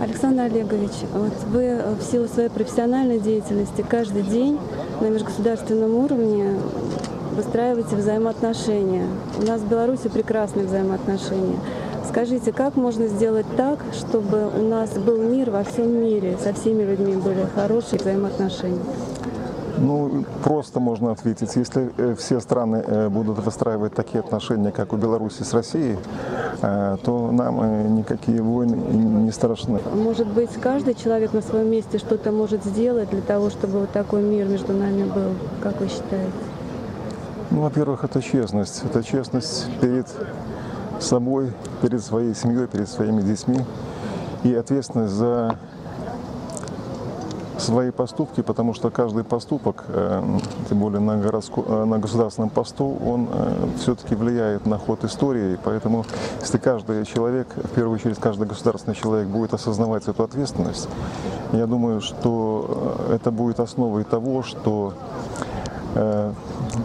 Александр Олегович, вот вы в силу своей профессиональной деятельности каждый день на межгосударственном уровне выстраиваете взаимоотношения. У нас в Беларуси прекрасные взаимоотношения. Скажите, как можно сделать так, чтобы у нас был мир во всем мире, со всеми людьми были хорошие взаимоотношения? Ну, просто можно ответить. Если э, все страны э, будут выстраивать такие отношения, как у Беларуси с Россией, э, то нам никакие войны не страшны. Может быть, каждый человек на своем месте что-то может сделать для того, чтобы вот такой мир между нами был, как вы считаете? Ну, во-первых, это честность. Это честность перед собой, перед своей семьей, перед своими детьми. И ответственность за свои поступки, потому что каждый поступок, э, тем более на, городско, э, на государственном посту, он все-таки влияет на ход истории. Поэтому если каждый человек, в первую очередь каждый государственный человек будет осознавать эту ответственность, я думаю, что э, это будет основой того, что э,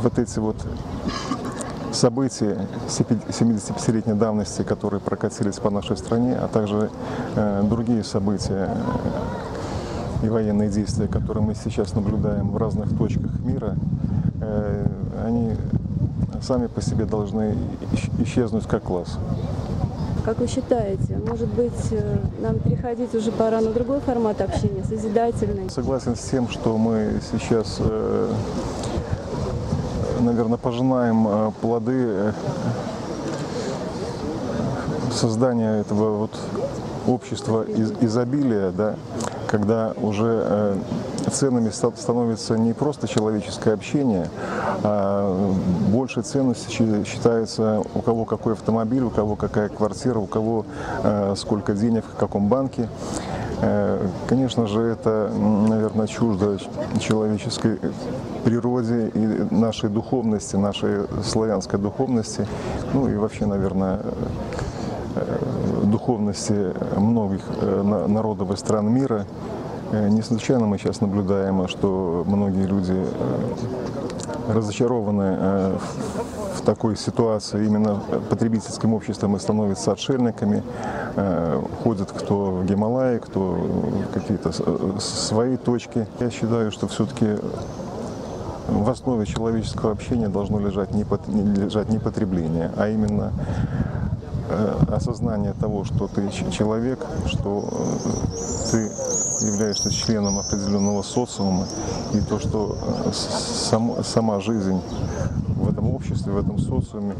вот эти вот события 75-летней давности, которые прокатились по нашей стране, а также э, другие события э, и военные действия, которые мы сейчас наблюдаем в разных точках мира, э, они сами по себе должны исч- исчезнуть как класс. Как вы считаете, может быть, э, нам переходить уже пора на другой формат общения, созидательный? Согласен с тем, что мы сейчас, э, наверное, пожинаем плоды создания этого вот общества из- изобилия, да, когда уже э, ценными ста- становится не просто человеческое общение, а больше ценностью считается у кого какой автомобиль, у кого какая квартира, у кого э, сколько денег в каком банке. Э, Конечно же, это, наверное, чуждо человеческой природе и нашей духовности, нашей славянской духовности, ну и вообще, наверное, духовности многих э, на- народов и стран мира. Э, Не случайно мы сейчас наблюдаем, что многие люди э, разочарованы в- такой ситуации именно потребительским обществом и становятся отшельниками, ходят кто в Гималаи, кто какие-то свои точки. Я считаю, что все-таки в основе человеческого общения должно лежать не, лежать не потребление, а именно осознание того, что ты человек, что э, ты являешься членом определенного социума, и то, что э, сам- сама жизнь в этом обществе, в этом социуме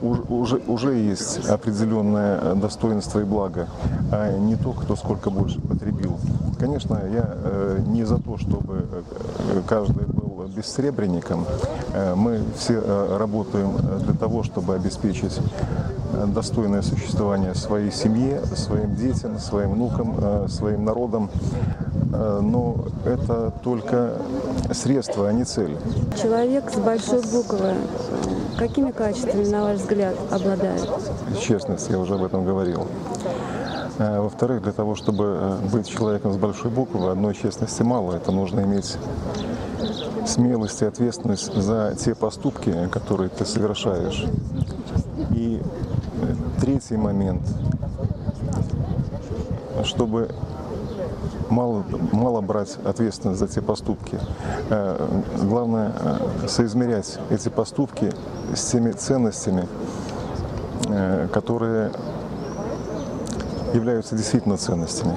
уж- уже, уже есть определенное э, достоинство и благо, а не то, кто сколько больше потребил. Конечно, я э, не за то, чтобы э, каждый был бессребренником. Э, Мы все э, работаем э, для того, чтобы обеспечить э, достойное существование своей семье, своим детям, своим внукам, э, своим народам. Э, Но это только средство, а не цель. Человек с большой буквы, э, какими качествами, на ваш взгляд, обладает? честность, я уже об этом говорил. Во-вторых, для того, чтобы э, быть человеком с большой буквы, одной честности мало. Это нужно иметь смелость и ответственность за те поступки, которые ты совершаешь. И э, третий момент, чтобы мало, мало брать ответственность за те поступки. Э, Главное э, соизмерять эти поступки с теми ценностями, э, которые являются действительно ценностями.